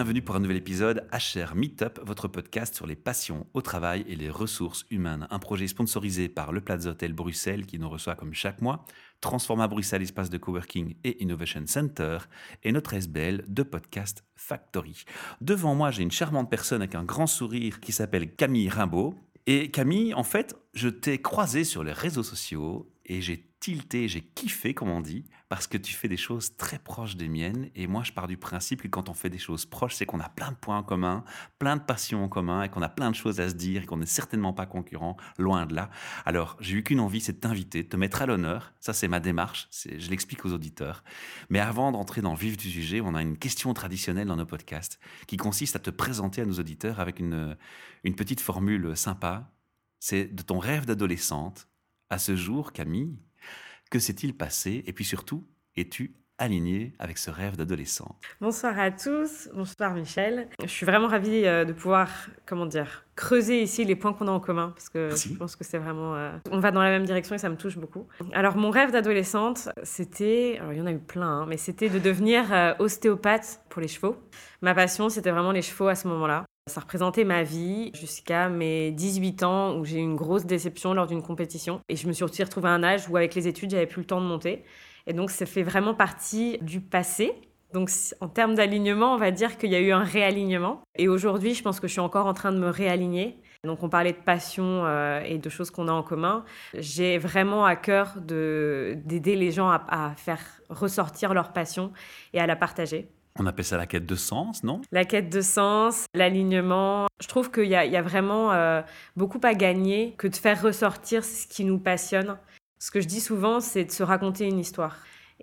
bienvenue pour un nouvel épisode HR Meetup, votre podcast sur les passions au travail et les ressources humaines. Un projet sponsorisé par le Plaza Hotel Bruxelles qui nous reçoit comme chaque mois, Transforma Bruxelles espace de coworking et Innovation Center et notre SBL de Podcast Factory. Devant moi, j'ai une charmante personne avec un grand sourire qui s'appelle Camille Rimbaud. Et Camille, en fait, je t'ai croisé sur les réseaux sociaux et j'ai tilté, j'ai kiffé, comme on dit, parce que tu fais des choses très proches des miennes. Et moi, je pars du principe que quand on fait des choses proches, c'est qu'on a plein de points en commun, plein de passions en commun, et qu'on a plein de choses à se dire, et qu'on n'est certainement pas concurrents, loin de là. Alors, j'ai eu qu'une envie, c'est de t'inviter, de te mettre à l'honneur. Ça, c'est ma démarche, je l'explique aux auditeurs. Mais avant d'entrer dans le vif du sujet, on a une question traditionnelle dans nos podcasts, qui consiste à te présenter à nos auditeurs avec une, une petite formule sympa. C'est de ton rêve d'adolescente à ce jour, Camille, que s'est-il passé Et puis surtout, es-tu aligné avec ce rêve d'adolescent? Bonsoir à tous, bonsoir Michel. Je suis vraiment ravie euh, de pouvoir, comment dire, creuser ici les points qu'on a en commun, parce que je pense que c'est vraiment... Euh, on va dans la même direction et ça me touche beaucoup. Alors mon rêve d'adolescente, c'était... Alors il y en a eu plein, hein, mais c'était de devenir euh, ostéopathe pour les chevaux. Ma passion, c'était vraiment les chevaux à ce moment-là. Ça représentait ma vie jusqu'à mes 18 ans où j'ai eu une grosse déception lors d'une compétition. Et je me suis retrouvée à un âge où avec les études, j'avais plus le temps de monter. Et donc ça fait vraiment partie du passé. Donc en termes d'alignement, on va dire qu'il y a eu un réalignement. Et aujourd'hui, je pense que je suis encore en train de me réaligner. Donc on parlait de passion euh, et de choses qu'on a en commun. J'ai vraiment à cœur d'aider les gens à faire ressortir leur passion et à la partager. On appelle ça la quête de sens, non? La quête de sens, l'alignement. Je trouve qu'il y, a vraiment euh, beaucoup à gagner que de faire ressortir ce qui nous passionne. Ce que je dis souvent, c'est de se raconter une histoire.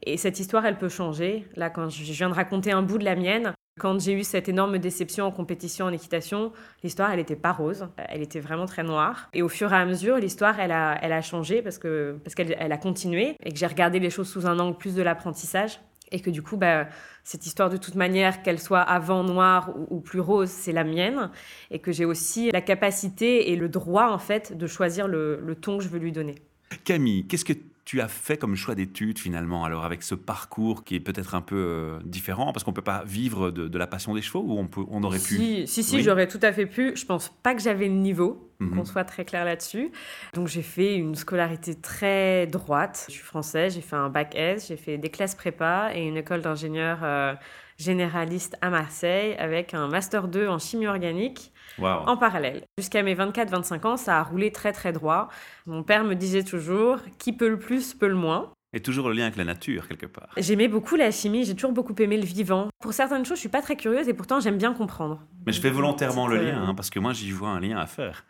Et cette histoire, elle peut changer. Là, quand je viens de raconter un bout de la mienne, quand j'ai eu cette énorme déception en compétition en équitation, l'histoire, elle n'était pas rose, elle était vraiment très noire. Et au fur et à mesure, l'histoire, elle a, changé parce qu'elle parce a continué et que j'ai regardé les choses sous un angle plus de l'apprentissage. Et que du coup, bah, cette histoire, de toute manière, qu'elle soit avant noire ou, plus rose, c'est la mienne. Et que j'ai aussi la capacité et le droit, en fait, de choisir le, le ton que je veux lui donner. Camille, qu'est-ce que tu as fait comme choix d'études finalement Alors avec ce parcours qui est peut-être un peu euh, différent, parce qu'on ne peut pas vivre de, la passion des chevaux ou on, peut, on aurait pu? Si, si, j'aurais tout à fait pu. Je pense pas que j'avais le niveau, mhm. qu'on soit très clair là-dessus. Donc j'ai fait une scolarité très droite. Je suis française, j'ai fait un bac S, j'ai fait des classes prépa et une école d'ingénieur euh, généraliste à Marseille avec un master 2 en chimie organique en parallèle. Jusqu'à mes 24-25 ans, ça a roulé très très droit. Mon père me disait toujours, qui peut le plus peut le moins. Et toujours le lien avec la nature, quelque part. J'aimais beaucoup la chimie, j'ai toujours beaucoup aimé le vivant. Pour certaines choses, je suis pas très curieuse et pourtant j'aime bien comprendre. Mais je fais volontairement le lien, hein, parce que moi j'y vois un lien à faire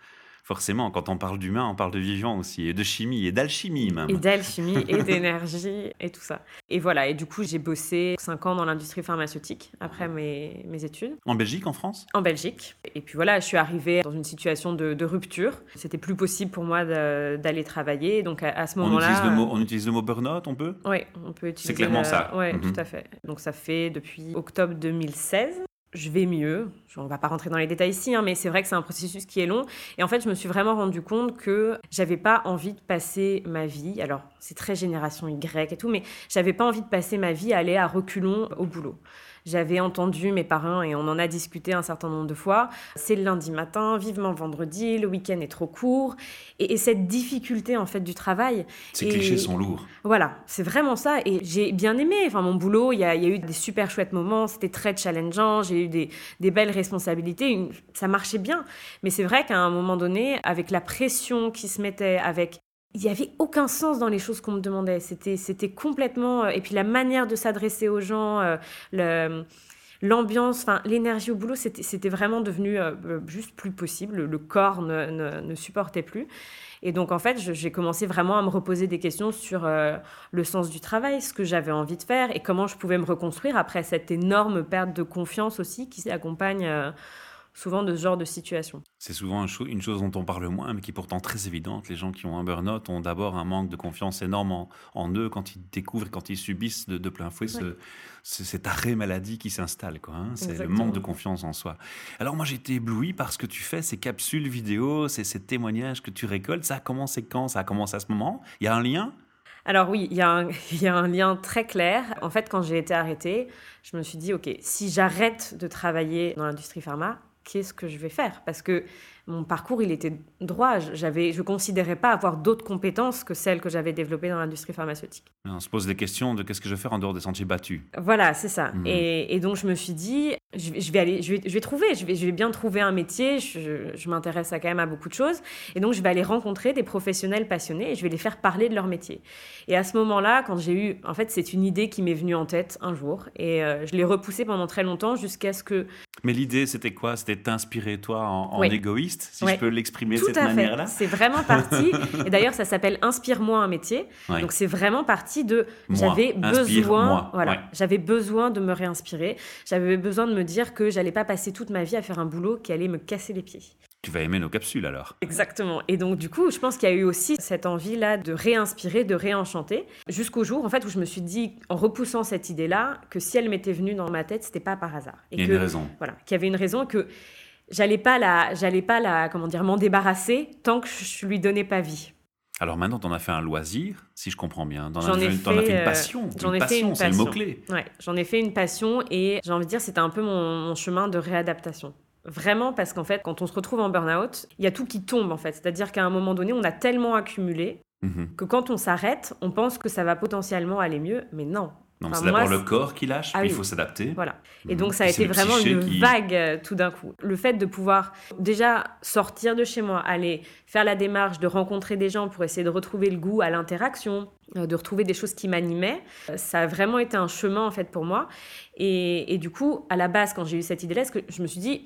forcément, quand on parle d'humain, on parle de vivant aussi, et de chimie, et d'alchimie même. Et d'alchimie, et d'énergie, et tout ça. Et voilà, et du coup, j'ai bossé 5 ans dans l'industrie pharmaceutique après mes, mes, études. En Belgique, en France? En Belgique. Et puis voilà, je suis arrivée dans une situation de, rupture. C'était plus possible pour moi d'aller travailler. Donc à, ce moment-là. On utilise le mot burn-out, on peut? Oui, on peut utiliser. C'est clairement ça. Oui, mhm. tout à fait. Donc ça fait depuis octobre 2016 je vais mieux. On ne va pas rentrer dans les détails ici, hein, mais c'est vrai que c'est un processus qui est long. Et en fait, je me suis vraiment rendu compte que j'avais pas envie de passer ma vie. Alors, c'est très génération Y et tout, mais j'avais pas envie de passer ma vie à aller à reculons au boulot. J'avais entendu mes parents, et on en a discuté un certain nombre de fois, c'est le lundi matin, vivement vendredi, le week-end est trop court. Et, cette difficulté, en fait, du travail. Ces clichés sont lourds. Voilà, c'est vraiment ça. Et j'ai bien aimé. Enfin, mon boulot, il y, a, eu des super chouettes moments, c'était très challengeant, j'ai eu des, des belles responsabilités, ça marchait bien. Mais c'est vrai qu'à un moment donné, avec la pression qui se mettait, avec il n'y avait aucun sens dans les choses qu'on me demandait. C'était, c'était complètement. Euh, et puis la manière de s'adresser aux gens, euh, l'ambiance, l'énergie au boulot, c'était, vraiment devenu euh, juste plus possible. Le corps ne, supportait plus. Et donc en fait, j'ai commencé vraiment à me reposer des questions sur le sens du travail, ce que j'avais envie de faire et comment je pouvais me reconstruire après cette énorme perte de confiance aussi qui s'accompagne souvent de ce genre de situation. C'est souvent une chose dont on parle moins, mais qui est pourtant très évidente. Les gens qui ont un burn-out ont d'abord un manque de confiance énorme en, eux quand ils découvrent, quand ils subissent de, plein fouet ce, cet arrêt maladie qui s'installe. Hein. C'est le manque de confiance en soi. Alors moi j'ai été ébloui par ce que tu fais, ces capsules vidéo, ces, ces témoignages que tu récoltes. Ça a commencé quand? Ça a commencé à ce moment? Il y a un lien? Alors oui, il y, a un, il y a un lien très clair. En fait, quand j'ai été arrêtée, je me suis dit, OK, si j'arrête de travailler dans l'industrie pharma, qu'est-ce que je vais faire? Parce que mon parcours, il était droit. J'avais, je ne considérais pas avoir d'autres compétences que celles que j'avais développées dans l'industrie pharmaceutique. On se pose des questions de qu'est-ce que je vais faire en dehors des sentiers battus. Voilà, c'est ça. Mhm. Et, donc, je me suis dit, je vais, aller, je vais, je vais trouver, je vais, je vais, bien trouver un métier. Je, je m'intéresse quand même à beaucoup de choses. Et donc, je vais aller rencontrer des professionnels passionnés et je vais les faire parler de leur métier. Et à ce moment-là, quand j'ai eu, en fait, c'est une idée qui m'est venue en tête un jour. Et euh, je l'ai repoussée pendant très longtemps jusqu'à ce que... Mais l'idée, c'était quoi? C'était t'inspirer, toi, en, égoïste si je peux l'exprimer de cette manière-là? C'est vraiment parti. et d'ailleurs, ça s'appelle Inspire-moi un métier. Donc, c'est vraiment parti de j'avais besoin, voilà, j'avais besoin de me réinspirer. J'avais besoin de me dire que j'allais pas passer toute ma vie à faire un boulot qui allait me casser les pieds. Tu vas aimer nos capsules alors. Exactement. Et donc du coup, je pense qu'il y a eu aussi cette envie-là de réinspirer, de réenchanter, jusqu'au jour en fait où je me suis dit, en repoussant cette idée-là, que si elle m'était venue dans ma tête, c'était pas par hasard. Et Il y a une raison. Voilà, qu'il y avait une raison que j'allais pas la, j'allais pas la, comment dire, m'en débarrasser tant que je lui donnais pas vie. Alors maintenant, tu en as fait un loisir, si je comprends bien. J'en ai, fait, une euh, passion. J'en ai fait une passion. C'est le mot-clé. Ouais, j'en ai fait une passion et j'ai envie de dire, c'était un peu mon, chemin de réadaptation. Vraiment parce qu'en fait, quand on se retrouve en burn-out, il y a tout qui tombe en fait. C'est-à-dire qu'à un moment donné, on a tellement accumulé mhm. que quand on s'arrête, on pense que ça va potentiellement aller mieux, mais non. Non, c'est d'abord le corps qui lâche, ah puis il faut s'adapter. Voilà. Et donc, ça a été vraiment une vague euh, tout d'un coup. Le fait de pouvoir déjà sortir de chez moi, aller faire la démarche de rencontrer des gens pour essayer de retrouver le goût à l'interaction, euh, de retrouver des choses qui m'animaient, euh, ça a vraiment été un chemin en fait pour moi. Et, et du coup, à la base, quand j'ai eu cette idée-là, je me suis dit,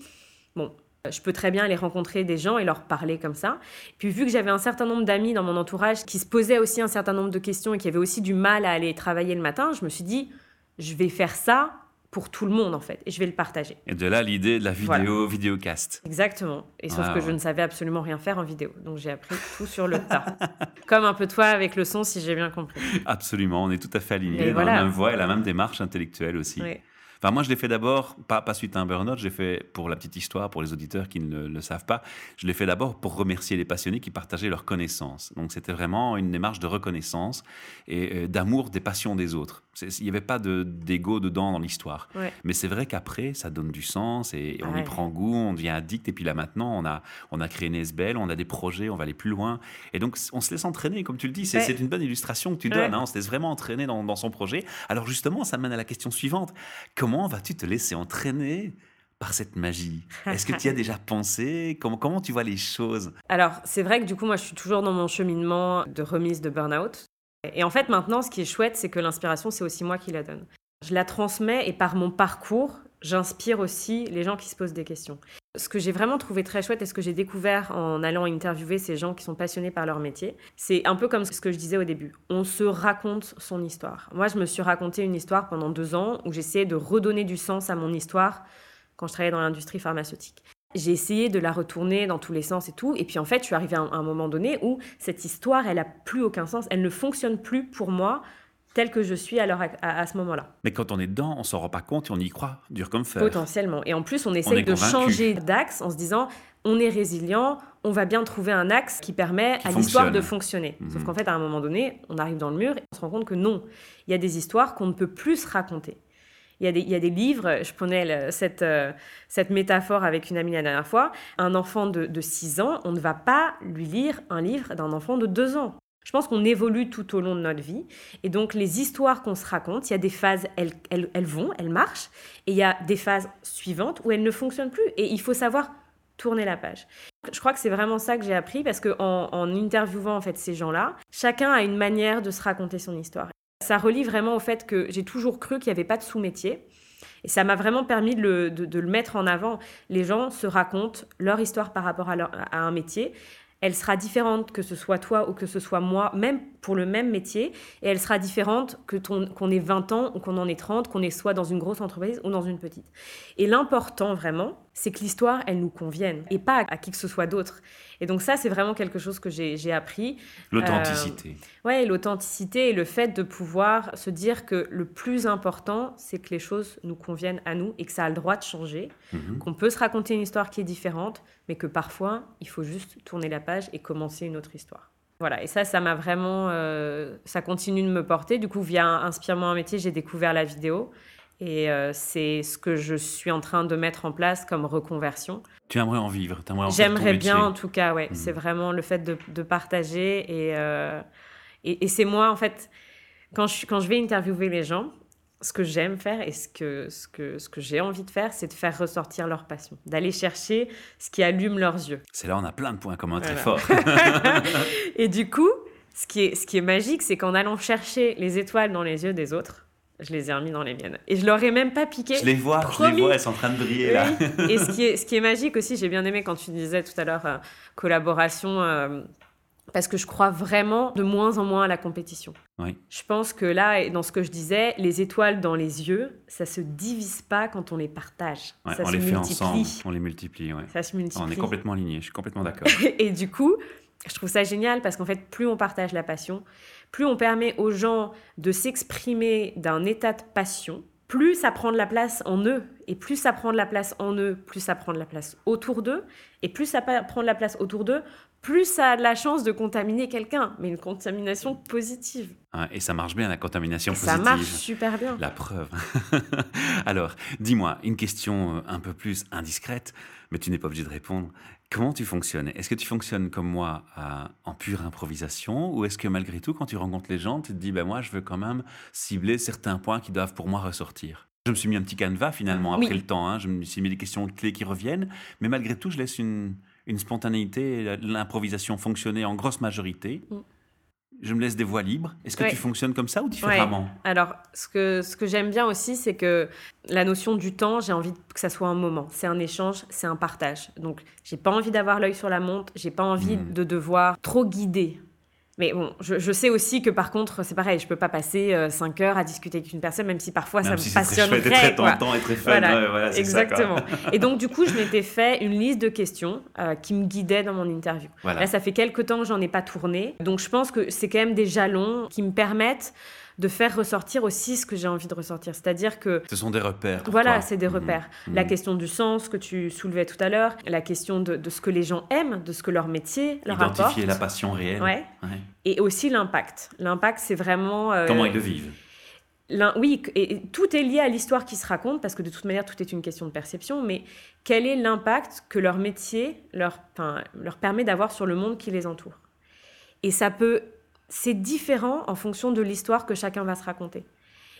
bon, je peux très bien aller rencontrer des gens et leur parler comme ça. Puis vu que j'avais un certain nombre d'amis dans mon entourage qui se posaient aussi un certain nombre de questions et qui avaient aussi du mal à aller travailler le matin, je me suis dit, je vais faire ça pour tout le monde en fait et je vais le partager. Et de là l'idée de la vidéo vidéocast. Exactement. Et sauf que je ne savais absolument rien faire en vidéo. Donc j'ai appris tout sur le tas. Comme un peu toi avec le son si j'ai bien compris. Absolument, on est tout à fait alignés dans la même voie et la même démarche intellectuelle aussi. Oui. Enfin, moi, je l'ai fait d'abord, pas, suite à un burn-out, j'ai fait, pour la petite histoire, pour les auditeurs qui ne le, savent pas, je l'ai fait d'abord pour remercier les passionnés qui partageaient leurs connaissances. Donc, c'était vraiment une démarche de reconnaissance et euh, d'amour des passions des autres. Il n'y avait pas d'ego dedans dans l'histoire. Mais c'est vrai qu'après, ça donne du sens et on y prend goût, on devient addict. Et puis là, maintenant, on a, on a créé Nesbel, on a des projets, on va aller plus loin. Et donc, on se laisse entraîner, comme tu le dis. C'est une bonne illustration que tu donnes. Hein. on se laisse vraiment entraîner dans, dans son projet. Alors, justement, ça mène à la question suivante. Comment vas-tu te laisser entraîner par cette magie? Est-ce que tu y as déjà pensé? Comment, comment tu vois les choses? Alors, c'est vrai que du coup, moi, je suis toujours dans mon cheminement de remise de burn-out. Et en fait, maintenant, ce qui est chouette, c'est que l'inspiration, c'est aussi moi qui la donne. Je la transmets et par mon parcours, j'inspire aussi les gens qui se posent des questions. Ce que j'ai vraiment trouvé très chouette et ce que j'ai découvert en allant interviewer ces gens qui sont passionnés par leur métier, c'est un peu comme ce que je disais au début. On se raconte son histoire. Moi, je me suis raconté une histoire pendant deux ans où j'essayais de redonner du sens à mon histoire quand je travaillais dans l'industrie pharmaceutique. J'ai essayé de la retourner dans tous les sens et tout. Et puis en fait, je suis arrivée à un, moment donné où cette histoire, elle a plus aucun sens. Elle ne fonctionne plus pour moi telle que je suis à, à, ce moment-là. Mais quand on est dedans, on s'en rend pas compte et on y croit, dur comme fer. Potentiellement. Et en plus, on essaye de changer d'axe en se disant, on est résilient, on va bien trouver un axe qui permet à l'histoire de fonctionner. Mhm. Sauf qu'en fait, à un moment donné, on arrive dans le mur et on se rend compte que non, il y a des histoires qu'on ne peut plus se raconter. Il y, a des, livres, je prenais cette, euh, cette métaphore avec une amie la dernière fois, un enfant de, de 6 ans, on ne va pas lui lire un livre d'un enfant de 2 ans. Je pense qu'on évolue tout au long de notre vie. Et donc, les histoires qu'on se raconte, il y a des phases, elles, elles, elles, vont, elles marchent. Et il y a des phases suivantes où elles ne fonctionnent plus. Et il faut savoir tourner la page. Je crois que c'est vraiment ça que j'ai appris parce qu'en en, interviewant en fait ces gens-là, chacun a une manière de se raconter son histoire. Ça relie vraiment au fait que j'ai toujours cru qu'il n'y avait pas de sous-métier. Et ça m'a vraiment permis de le, de, le, mettre en avant. Les gens se racontent leur histoire par rapport à, un métier. Elle sera différente que ce soit toi ou que ce soit moi, même pour le même métier. Et elle sera différente que qu'on ait 20 ans ou qu'on en ait 30, qu'on soit dans une grosse entreprise ou dans une petite. Et l'important vraiment, c'est que l'histoire, elle nous convienne et pas à, qui que ce soit d'autre. Et donc ça, c'est vraiment quelque chose que j'ai appris. L'authenticité. Euh, ouais, l'authenticité et le fait de pouvoir se dire que le plus important, c'est que les choses nous conviennent à nous et que ça a le droit de changer, mhm. qu'on peut se raconter une histoire qui est différente, mais que parfois, il faut juste tourner la page et commencer une autre histoire. Voilà, et ça, ça m'a vraiment, ça continue de me porter. Du coup, via Inspire-moi un métier, j'ai découvert la vidéo. Et c'est ce que je suis en train de mettre en place comme reconversion. Tu aimerais en vivre J'aimerais bien, en tout cas, ouais. Hmm. C'est vraiment le fait de, de partager. Et, et, et c'est moi, en fait, quand je, quand je vais interviewer les gens, ce que j'aime faire et ce que, ce que, ce que j'ai envie de faire, c'est de faire ressortir leur passion, d'aller chercher ce qui allume leurs yeux. C'est là on a plein de points communs très forts. et du coup, ce qui est, ce qui est magique, c'est qu'en allant chercher les étoiles dans les yeux des autres, je les ai remis dans les miennes. Et je leur ai même pas piqué. Je les vois, je les vois, elles sont en train de briller là. et ce qui, est, ce qui est magique aussi, j'ai bien aimé quand tu disais tout à l'heure euh, collaboration. Euh, parce que je crois vraiment de moins en moins à la compétition. Oui. Je pense que là, dans ce que je disais, les étoiles dans les yeux, ça se divise pas quand on les partage. ça on se les fait ensemble, on les multiplie. Ça se multiplie. On est complètement alignés, je suis complètement d'accord. et du coup, je trouve ça génial parce qu'en fait, plus on partage la passion, plus on permet aux gens de s'exprimer d'un état de passion, plus ça prend de la place en eux. Et plus ça prend de la place en eux, plus ça prend de la place autour d'eux. Et plus ça prend de la place autour d'eux, plus ça a de la chance de contaminer quelqu'un, mais une contamination positive. et ça marche bien, la contamination positive. Ça marche super bien. La preuve. Alors, dis-moi, une question euh, un peu plus indiscrète, mais tu n'es pas obligé de répondre. Comment tu fonctionnes? Est-ce que tu fonctionnes comme moi en pure improvisation ou est-ce que malgré tout, quand tu rencontres les gens, tu te dis, ben moi, je veux quand même cibler certains points qui doivent pour moi ressortir? Je me suis mis un petit canevas finalement après le temps. Hein. Je me suis mis des questions clés qui reviennent, mais malgré tout, je laisse une, une spontanéité, l'improvisation fonctionner en grosse majorité. Mm. Je me laisse des voies libres. Est-ce que tu fonctionnes comme ça ou différemment? Alors, ce que, ce que j'aime bien aussi, c'est que la notion du temps, j'ai envie que ça soit un moment. C'est un échange, c'est un partage. Donc, j'ai pas envie d'avoir l'œil sur la montre, j'ai pas envie mm. de devoir trop guider mais bon, je, sais aussi que par contre, c'est pareil, je peux pas passer 5 euh, heures à discuter avec une personne, même si parfois ça me passionnerait. Très, très tentant et très fun. Voilà, exactement. et donc, du coup, je m'étais fait une liste de questions euh, qui me guidaient dans mon interview. Là, ça fait quelques temps que j'en ai pas tourné. Donc, je pense que c'est quand même des jalons qui me permettent de faire ressortir aussi ce que j'ai envie de ressortir. C'est-à-dire que... Ce sont des repères. Voilà, c'est des mhm. repères. Mhm. La question du sens que tu soulevais tout à l'heure, la question de, ce que les gens aiment, de ce que leur métier leur Identifier apporte. la passion réelle. Ouais. Et aussi l'impact. L'impact, c'est vraiment... Euh, Comment ils le vivent oui, et tout est lié à l'histoire qui se raconte, parce que de toute manière, tout est une question de perception, mais quel est l'impact que leur métier leur, leur permet d'avoir sur le monde qui les entoure? Et ça peut c'est différent en fonction de l'histoire que chacun va se raconter.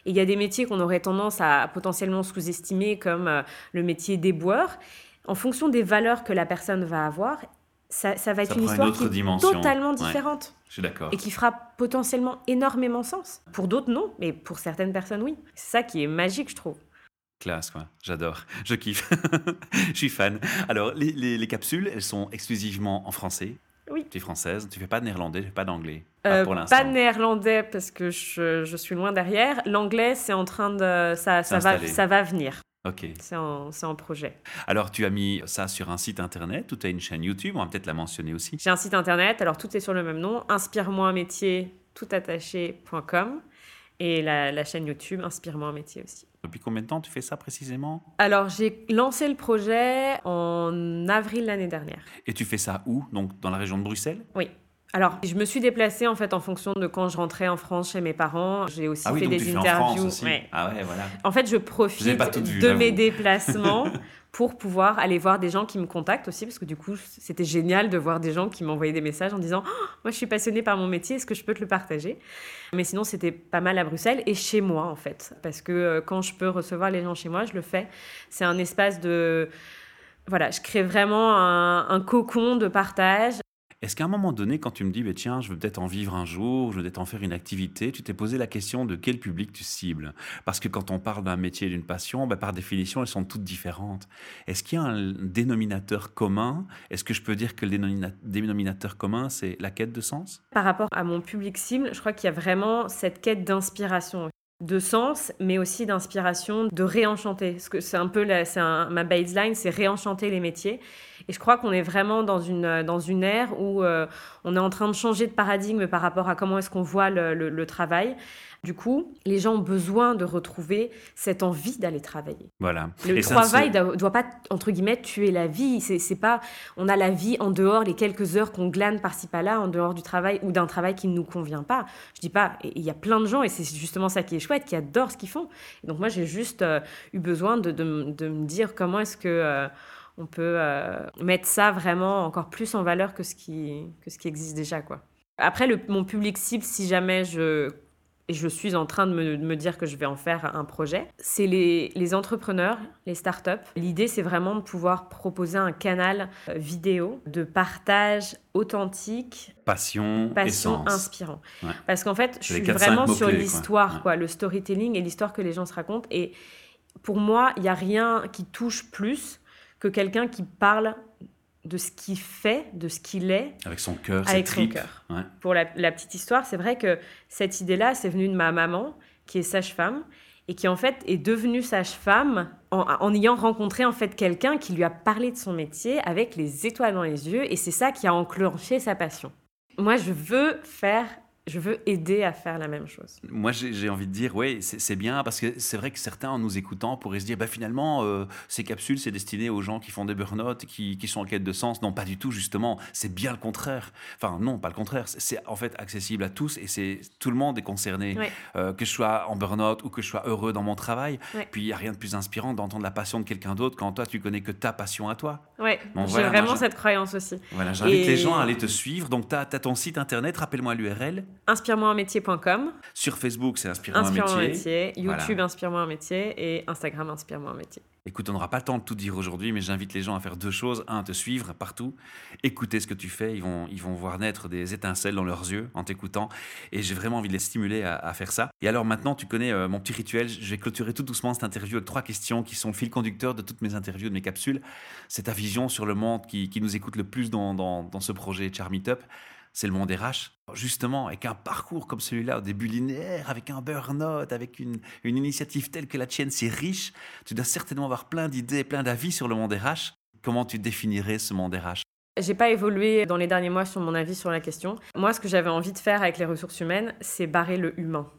Et il y a des métiers qu'on aurait tendance à potentiellement sous-estimer, comme euh, le métier d'éboueur. En fonction des valeurs que la personne va avoir, ça, va être une histoire qui est totalement différente. je suis d'accord. Et qui fera potentiellement énormément sens. Pour d'autres, non, mais pour certaines personnes, oui. C'est ça qui est magique, je trouve. Classe, quoi. J'adore. Je kiffe. je suis fan. Alors, les capsules, elles sont exclusivement en français. Oui. Tu es française, tu fais pas de néerlandais, pas d'anglais. Euh, pas Pas de néerlandais parce que je, je suis loin derrière. L'anglais, c'est en train de. Ça, ça, va, ça va venir. Ok. C'est en, en, projet. Alors, tu as mis ça sur un site internet ou tu as une chaîne YouTube? On va peut-être la mentionner aussi. J'ai un site internet, alors tout est sur le même nom inspire-moi un métier toutattaché.com et la, la chaîne YouTube Inspire-moi un métier aussi. Depuis combien de temps tu fais ça précisément? Alors, j'ai lancé le projet en avril l'année dernière. Et tu fais ça où? Donc, dans la région de Bruxelles? Oui. Alors, je me suis déplacée en fait en fonction de quand je rentrais en France chez mes parents. J'ai aussi ah fait des interviews. En Ah ouais, voilà. En fait, je profite de mes déplacements pour pouvoir aller voir des gens qui me contactent aussi, parce que du coup, c'était génial de voir des gens qui m'envoyaient des messages en disant oh, Moi, je suis passionnée par mon métier, est-ce que je peux te le partager? Mais sinon, c'était pas mal à Bruxelles et chez moi, en fait, parce que euh, quand je peux recevoir les gens chez moi, je le fais. C'est un espace de. Voilà, je crée vraiment un, un cocon de partage est-ce qu'à un moment donné, quand tu me dis, bah, tiens, je veux peut-être en vivre un jour, je veux peut-être en faire une activité, tu t'es posé la question de quel public tu cibles? Parce que quand on parle d'un métier, d'une passion, bah, par définition, elles sont toutes différentes. Est-ce qu'il y a un dénominateur commun? Est-ce que je peux dire que le dénominateur commun, c'est la quête de sens? Par rapport à mon public cible, je crois qu'il y a vraiment cette quête d'inspiration de sens, mais aussi d'inspiration, de réenchanter. Parce que c'est un peu ma baseline, c'est réenchanter les métiers. Et je crois qu'on est vraiment dans une, dans une ère où euh, on est en train de changer de paradigme par rapport à comment est-ce qu'on voit le, travail. Du coup, les gens ont besoin de retrouver cette envie d'aller travailler. Voilà. Le travail ne doit pas, entre guillemets, tuer la vie. C'est pas, on a la vie en dehors, les quelques heures qu'on glane par-ci par-là, en dehors du travail ou d'un travail qui ne nous convient pas. Je dis pas, il y a plein de gens, et c'est justement ça qui est chouette, qui adorent ce qu'ils font. Et donc moi, j'ai juste euh, eu besoin de, de, me dire comment est-ce que... Euh, on peut euh, mettre ça vraiment encore plus en valeur que ce qui, que ce qui existe déjà. Quoi. Après, le, mon public cible, si jamais je, et je suis en train de me, me dire que je vais en faire un projet, c'est les, les, entrepreneurs, les startups. L'idée, c'est vraiment de pouvoir proposer un canal euh, vidéo de partage authentique. Passion, passion inspirant. Parce qu'en fait, je suis vraiment sur l'histoire, quoi. le storytelling et l'histoire que les gens se racontent. Et pour moi, il n'y a rien qui touche plus que quelqu'un qui parle de ce qu'il fait, de ce qu'il est. Avec son cœur, avec son cœur. Pour la, petite histoire, c'est vrai que cette idée-là, c'est venu de ma maman, qui est sage-femme, et qui en fait est devenue sage-femme en, ayant rencontré en fait quelqu'un qui lui a parlé de son métier avec les étoiles dans les yeux, et c'est ça qui a enclenché sa passion. Moi, je veux faire je veux aider à faire la même chose. Moi, j'ai envie de dire, oui, c'est bien, parce que c'est vrai que certains, en nous écoutant, pourraient se dire, bah, finalement, euh, ces capsules, c'est destiné aux gens qui font des burn-out, qui, qui, sont en quête de sens. Non, pas du tout, justement. C'est bien le contraire. Enfin, non, pas le contraire. C'est en fait accessible à tous et c'est tout le monde est concerné. Euh, que je sois en burn-out ou que je sois heureux dans mon travail. Puis, il n'y a rien de plus inspirant d'entendre la passion de quelqu'un d'autre quand toi, tu connais que ta passion à toi. Oui, j'ai vraiment cette croyance aussi. Voilà, j'invite les gens à aller te suivre. Donc, tu as, as ton site internet, rappelle-moi l'URL inspire-moi un métier.com. Sur Facebook, c'est Inspire-moi un métier. YouTube, Inspire-moi un métier. Et Instagram, Inspire-moi un métier. Écoute, on n'aura pas le temps de tout dire aujourd'hui, mais j'invite les gens à faire deux choses. Un, te suivre partout, écouter ce que tu fais. Ils vont, ils vont voir naître des étincelles dans leurs yeux en t'écoutant. Et j'ai vraiment envie de les stimuler à, faire ça. Et alors maintenant, tu connais euh, mon petit rituel. Je vais clôturer tout doucement cette interview avec trois questions qui sont le fil conducteur de toutes mes interviews, de mes capsules. C'est ta vision sur le monde qui, qui nous écoute le plus dans, dans, dans ce projet Charmeetup. Up c'est le monde RH. Justement, avec un parcours comme celui-là, au début linéaire, avec un burn-out, avec une, initiative telle que la tienne, c'est riche, tu dois certainement avoir plein d'idées, plein d'avis sur le monde RH. Comment tu définirais ce monde RH j'ai pas évolué dans les derniers mois sur mon avis sur la question. Moi, ce que j'avais envie de faire avec les ressources humaines, c'est barrer le humain.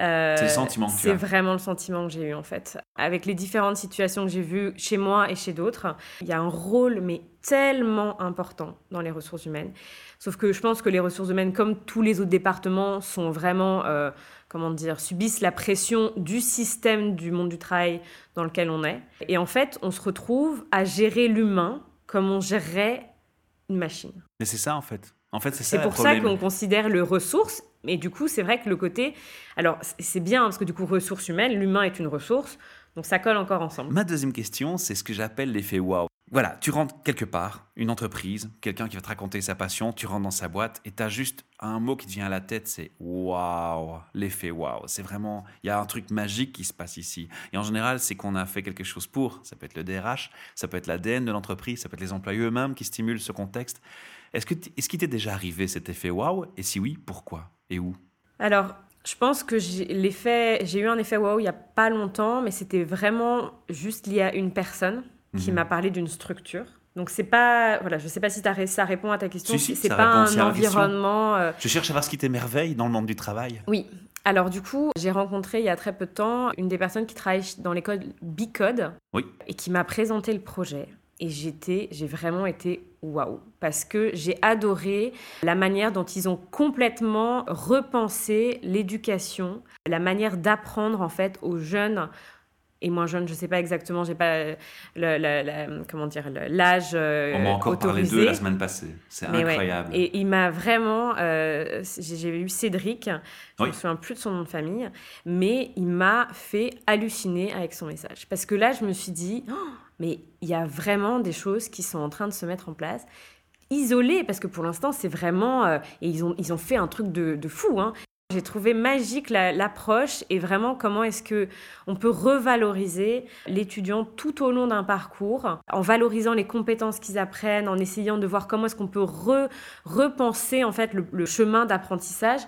Euh, c'est le sentiment que C'est vraiment le sentiment que j'ai eu en fait. Avec les différentes situations que j'ai vues chez moi et chez d'autres, il y a un rôle mais tellement important dans les ressources humaines. Sauf que je pense que les ressources humaines, comme tous les autres départements, sont vraiment, euh, comment dire, subissent la pression du système du monde du travail dans lequel on est. Et en fait, on se retrouve à gérer l'humain comme on gérerait une machine. Mais c'est ça en fait. En fait, c'est pour ça qu'on considère le ressource. Mais du coup, c'est vrai que le côté. Alors, c'est bien parce que du coup, ressources humaines, l'humain est une ressource. Donc, ça colle encore ensemble. Ma deuxième question, c'est ce que j'appelle l'effet wow. Voilà, tu rentres quelque part, une entreprise, quelqu'un qui va te raconter sa passion, tu rentres dans sa boîte et tu as juste un mot qui te vient à la tête, c'est waouh, l'effet waouh. C'est vraiment, il y a un truc magique qui se passe ici. Et en général, c'est qu'on a fait quelque chose pour. Ça peut être le DRH, ça peut être l'ADN de l'entreprise, ça peut être les employés eux-mêmes qui stimulent ce contexte. Est-ce est-ce qu'il t'est déjà arrivé cet effet waouh? Et si oui, pourquoi? Et où? Alors, je pense que j'ai eu un effet waouh il y a pas longtemps, mais c'était vraiment juste lié à une personne qui mhm. m'a parlé d'une structure. Donc c'est pas voilà, je sais pas si ça répond à ta question. Si, c'est pas un environnement. Euh, je cherche à voir ce qui t'émerveille dans le monde du travail. Oui. Alors du coup, j'ai rencontré il y a très peu de temps une des personnes qui travaille dans l'école Bicode oui. et qui m'a présenté le projet. Et j'étais, j'ai vraiment été waouh parce que j'ai adoré la manière dont ils ont complètement repensé l'éducation, la manière d'apprendre en fait aux jeunes et moins jeunes, je sais pas exactement, j'ai pas le, comment dire l'âge euh, On m'a encore parlé d'eux la semaine passée. C'est incroyable. Et il m'a vraiment, euh, j'ai eu Cédric, je ne me souviens plus de son nom de famille, mais il m'a fait halluciner avec son message. Parce que là, je me suis dit, oh, mais il y a vraiment des choses qui sont en train de se mettre en place isolées, parce que pour l'instant, c'est vraiment... Euh, et ils ont, ils ont fait un truc de, de fou. Hein. J'ai trouvé magique l'approche et vraiment comment est-ce que on peut revaloriser l'étudiant tout au long d'un parcours en valorisant les compétences qu'ils apprennent, en essayant de voir comment est-ce qu'on peut repenser en fait le, chemin d'apprentissage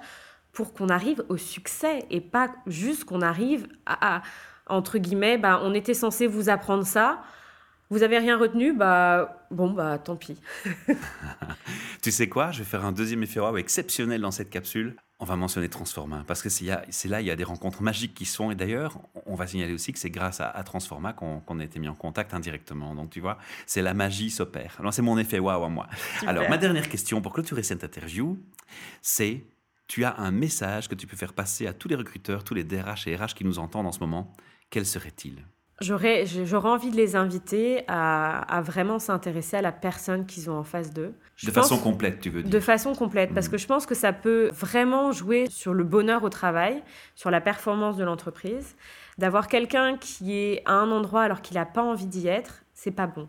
pour qu'on arrive au succès et pas juste qu'on arrive à, entre guillemets, bah, on était censé vous apprendre ça. Vous avez rien retenu, bah bon bah tant pis. tu sais quoi, je vais faire un deuxième effet exceptionnel dans cette capsule on va mentionner Transforma, parce que c'est là, il y a des rencontres magiques qui sont, et d'ailleurs, on va signaler aussi que c'est grâce à, Transforma qu'on a été mis en contact indirectement. Donc, tu vois, c'est la magie s'opère. Alors, c'est mon effet waouh à moi. Alors, ma dernière question pour clôturer cette interview, c'est, tu as un message que tu peux faire passer à tous les recruteurs, tous les DRH et RH qui nous entendent en ce moment. Quel serait-il? J'aurais, envie de les inviter à, vraiment s'intéresser à la personne qu'ils ont en face d'eux. de façon complète, tu veux dire? De façon complète, parce mmh. que je pense que ça peut vraiment jouer sur le bonheur au travail, sur la performance de l'entreprise. D'avoir quelqu'un qui est à un endroit alors qu'il n'a pas envie d'y être, c'est pas bon.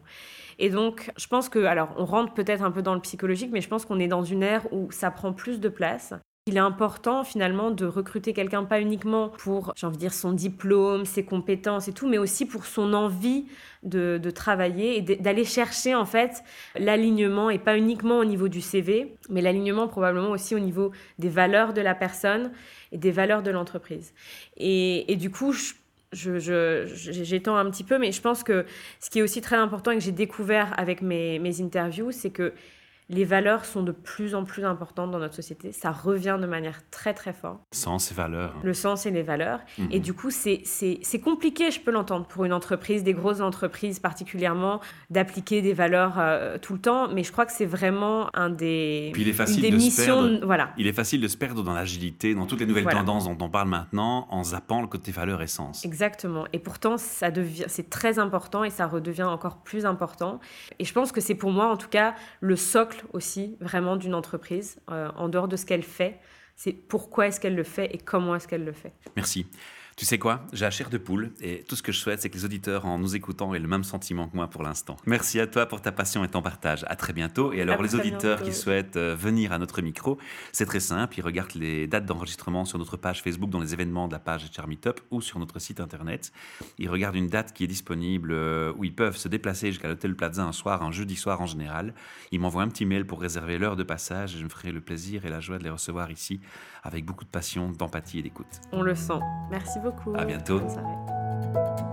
Et donc, je pense que, alors, on rentre peut-être un peu dans le psychologique, mais je pense qu'on est dans une ère où ça prend plus de place. Il est important finalement de recruter quelqu'un pas uniquement pour, j'ai envie de dire, son diplôme, ses compétences et tout, mais aussi pour son envie de, travailler et d'aller chercher en fait l'alignement et pas uniquement au niveau du CV, mais l'alignement probablement aussi au niveau des valeurs de la personne et des valeurs de l'entreprise. Et, du coup, j'étends un petit peu, mais je pense que ce qui est aussi très important et que j'ai découvert avec mes interviews, c'est que les valeurs sont de plus en plus importantes dans notre société. Ça revient de manière très très forte. Sens et valeurs. Le sens et les valeurs. Mhm. Et du coup, c'est compliqué, je peux l'entendre, pour une entreprise, des grosses entreprises particulièrement, d'appliquer des valeurs euh, tout le temps. Mais je crois que c'est vraiment un des, Puis il est facile de missions. Se perdre, voilà. Il est facile de se perdre dans l'agilité, dans toutes les nouvelles tendances dont on parle maintenant, en zappant le côté valeurs et sens. Exactement. Et pourtant, ça devient, c'est très important et ça redevient encore plus important. Et je pense que c'est pour moi, en tout cas, le socle aussi vraiment d'une entreprise, euh, en dehors de ce qu'elle fait. C'est pourquoi est-ce qu'elle le fait et comment est-ce qu'elle le fait. Merci. Tu sais quoi? J'ai la chair de poule et tout ce que je souhaite, c'est que les auditeurs, en nous écoutant, aient le même sentiment que moi pour l'instant. Merci à toi pour ta passion et ton partage. À très bientôt. Et alors, les auditeurs qui souhaitent euh, venir à notre micro, c'est très simple. Ils regardent les dates d'enregistrement sur notre page Facebook, dans les événements de la page HR Meetup ou sur notre site internet. Ils regardent une date qui est disponible euh, où ils peuvent se déplacer jusqu'à l'hôtel Plaza un soir, un jeudi soir en général. Ils m'envoient un petit mail pour réserver l'heure de passage et je me ferai le plaisir et la joie de les recevoir ici avec beaucoup de passion, d'empathie et d'écoute. On le sent. Merci beaucoup. À bientôt. Bonne soirée.